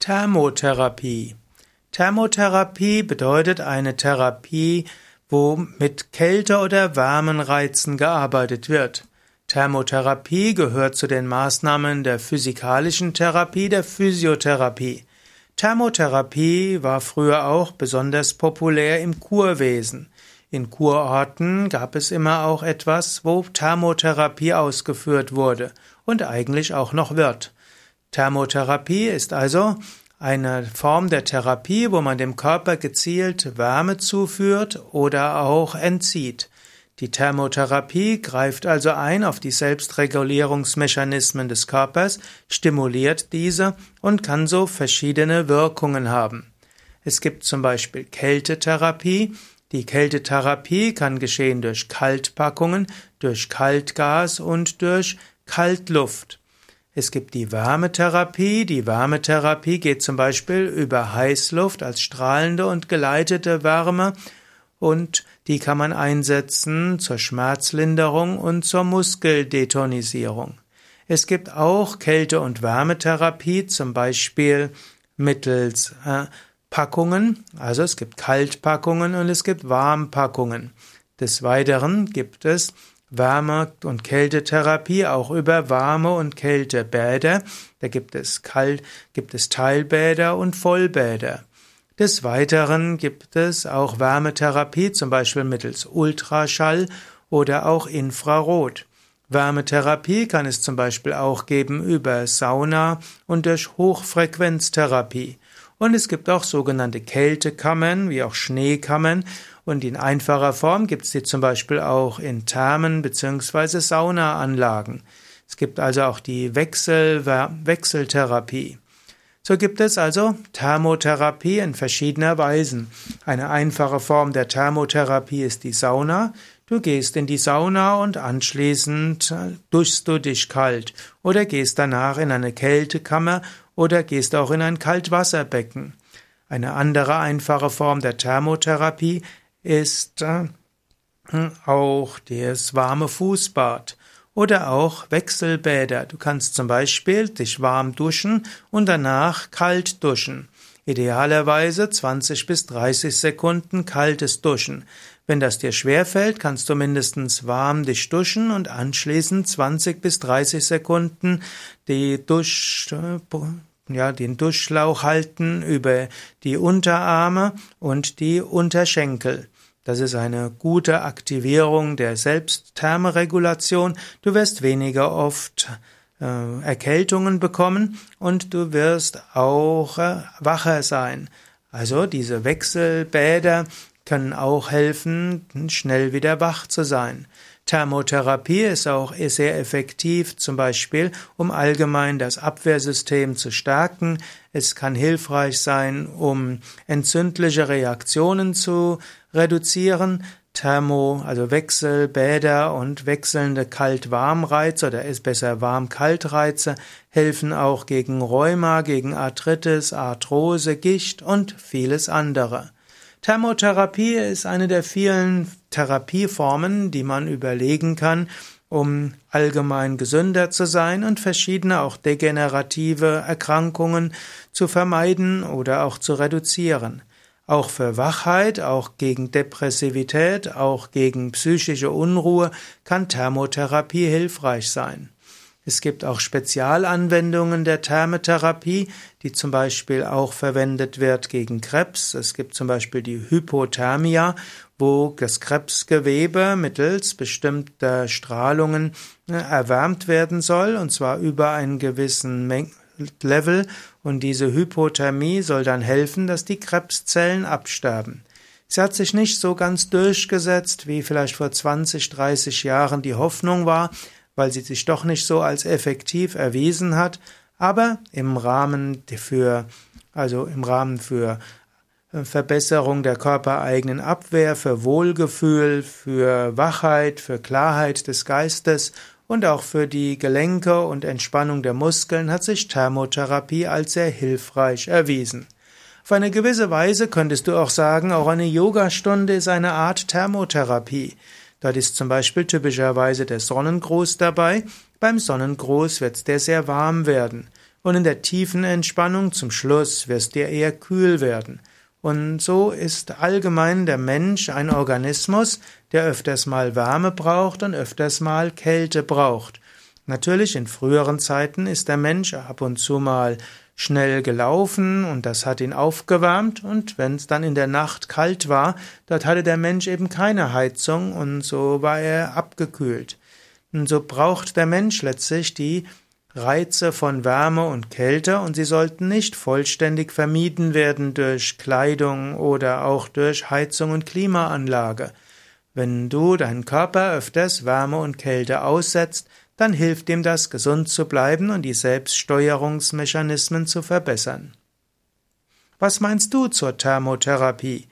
Thermotherapie. Thermotherapie bedeutet eine Therapie, wo mit Kälte- oder Wärmenreizen gearbeitet wird. Thermotherapie gehört zu den Maßnahmen der physikalischen Therapie, der Physiotherapie. Thermotherapie war früher auch besonders populär im Kurwesen. In Kurorten gab es immer auch etwas, wo Thermotherapie ausgeführt wurde und eigentlich auch noch wird. Thermotherapie ist also eine Form der Therapie, wo man dem Körper gezielt Wärme zuführt oder auch entzieht. Die Thermotherapie greift also ein auf die Selbstregulierungsmechanismen des Körpers, stimuliert diese und kann so verschiedene Wirkungen haben. Es gibt zum Beispiel Kältetherapie, die Kältetherapie kann geschehen durch Kaltpackungen, durch Kaltgas und durch Kaltluft. Es gibt die Wärmetherapie. Die Wärmetherapie geht zum Beispiel über Heißluft als strahlende und geleitete Wärme und die kann man einsetzen zur Schmerzlinderung und zur Muskeldetonisierung. Es gibt auch Kälte- und Wärmetherapie, zum Beispiel mittels äh, Packungen, also es gibt Kaltpackungen und es gibt Warmpackungen. Des Weiteren gibt es Wärme- und Kältetherapie auch über Warme- und Kältebäder. Da gibt es Kalt, gibt es Teilbäder und Vollbäder. Des Weiteren gibt es auch Wärmetherapie, zum Beispiel mittels Ultraschall oder auch Infrarot. Wärmetherapie kann es zum Beispiel auch geben über Sauna und durch Hochfrequenztherapie. Und es gibt auch sogenannte Kältekammern, wie auch Schneekammern. Und in einfacher Form gibt es die zum Beispiel auch in Thermen bzw. Saunaanlagen. Es gibt also auch die Wechsel Wechseltherapie. So gibt es also Thermotherapie in verschiedener Weisen. Eine einfache Form der Thermotherapie ist die Sauna. Du gehst in die Sauna und anschließend duschst du dich kalt oder gehst danach in eine Kältekammer oder gehst auch in ein Kaltwasserbecken. Eine andere einfache Form der Thermotherapie ist äh, auch das warme Fußbad oder auch Wechselbäder. Du kannst zum Beispiel dich warm duschen und danach kalt duschen. Idealerweise 20 bis 30 Sekunden kaltes Duschen. Wenn das dir schwerfällt, kannst du mindestens warm dich duschen und anschließend 20 bis 30 Sekunden die Dusch, ja, den Duschschlauch halten über die Unterarme und die Unterschenkel. Das ist eine gute Aktivierung der Selbstthermeregulation. Du wirst weniger oft äh, Erkältungen bekommen und du wirst auch äh, wacher sein. Also diese Wechselbäder können auch helfen, schnell wieder wach zu sein. Thermotherapie ist auch sehr effektiv, zum Beispiel, um allgemein das Abwehrsystem zu stärken. Es kann hilfreich sein, um entzündliche Reaktionen zu reduzieren. Thermo, also Wechselbäder und wechselnde Kalt-Warm-Reize oder ist besser Warm-Kalt-Reize helfen auch gegen Rheuma, gegen Arthritis, Arthrose, Gicht und vieles andere. Thermotherapie ist eine der vielen Therapieformen, die man überlegen kann, um allgemein gesünder zu sein und verschiedene auch degenerative Erkrankungen zu vermeiden oder auch zu reduzieren. Auch für Wachheit, auch gegen Depressivität, auch gegen psychische Unruhe kann Thermotherapie hilfreich sein. Es gibt auch Spezialanwendungen der Thermotherapie, die zum Beispiel auch verwendet wird gegen Krebs. Es gibt zum Beispiel die Hypothermia, wo das Krebsgewebe mittels bestimmter Strahlungen äh, erwärmt werden soll, und zwar über einen gewissen Level. Und diese Hypothermie soll dann helfen, dass die Krebszellen absterben. Sie hat sich nicht so ganz durchgesetzt, wie vielleicht vor 20, 30 Jahren die Hoffnung war, weil sie sich doch nicht so als effektiv erwiesen hat, aber im Rahmen für, also im Rahmen für äh, Verbesserung der körpereigenen Abwehr, für Wohlgefühl, für Wachheit, für Klarheit des Geistes und auch für die Gelenke und Entspannung der Muskeln hat sich Thermotherapie als sehr hilfreich erwiesen. Auf eine gewisse Weise könntest du auch sagen, auch eine Yogastunde ist eine Art Thermotherapie. Dort ist zum Beispiel typischerweise der Sonnengruß dabei. Beim Sonnengruß wird der sehr warm werden. und in der tiefen Entspannung zum Schluss wirst dir eher kühl werden. Und so ist allgemein der Mensch ein Organismus, der öfters mal Wärme braucht und öfters mal Kälte braucht. Natürlich in früheren Zeiten ist der Mensch ab und zu mal schnell gelaufen und das hat ihn aufgewärmt und wenn es dann in der Nacht kalt war, dort hatte der Mensch eben keine Heizung und so war er abgekühlt. Und so braucht der Mensch letztlich die Reize von Wärme und Kälte und sie sollten nicht vollständig vermieden werden durch Kleidung oder auch durch Heizung und Klimaanlage. Wenn du deinen Körper öfters Wärme und Kälte aussetzt, dann hilft ihm das, gesund zu bleiben und die Selbststeuerungsmechanismen zu verbessern. Was meinst du zur Thermotherapie?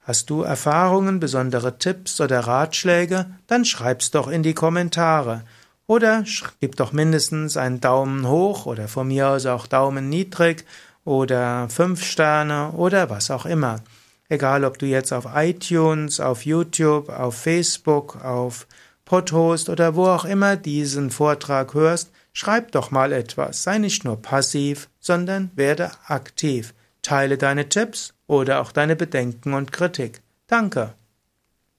Hast du Erfahrungen, besondere Tipps oder Ratschläge? Dann schreib's doch in die Kommentare. Oder gib doch mindestens einen Daumen hoch oder von mir aus auch Daumen niedrig oder fünf Sterne oder was auch immer. Egal, ob du jetzt auf iTunes, auf YouTube, auf Facebook, auf Podhost oder wo auch immer diesen Vortrag hörst, schreib doch mal etwas. Sei nicht nur passiv, sondern werde aktiv. Teile deine Tipps oder auch deine Bedenken und Kritik. Danke.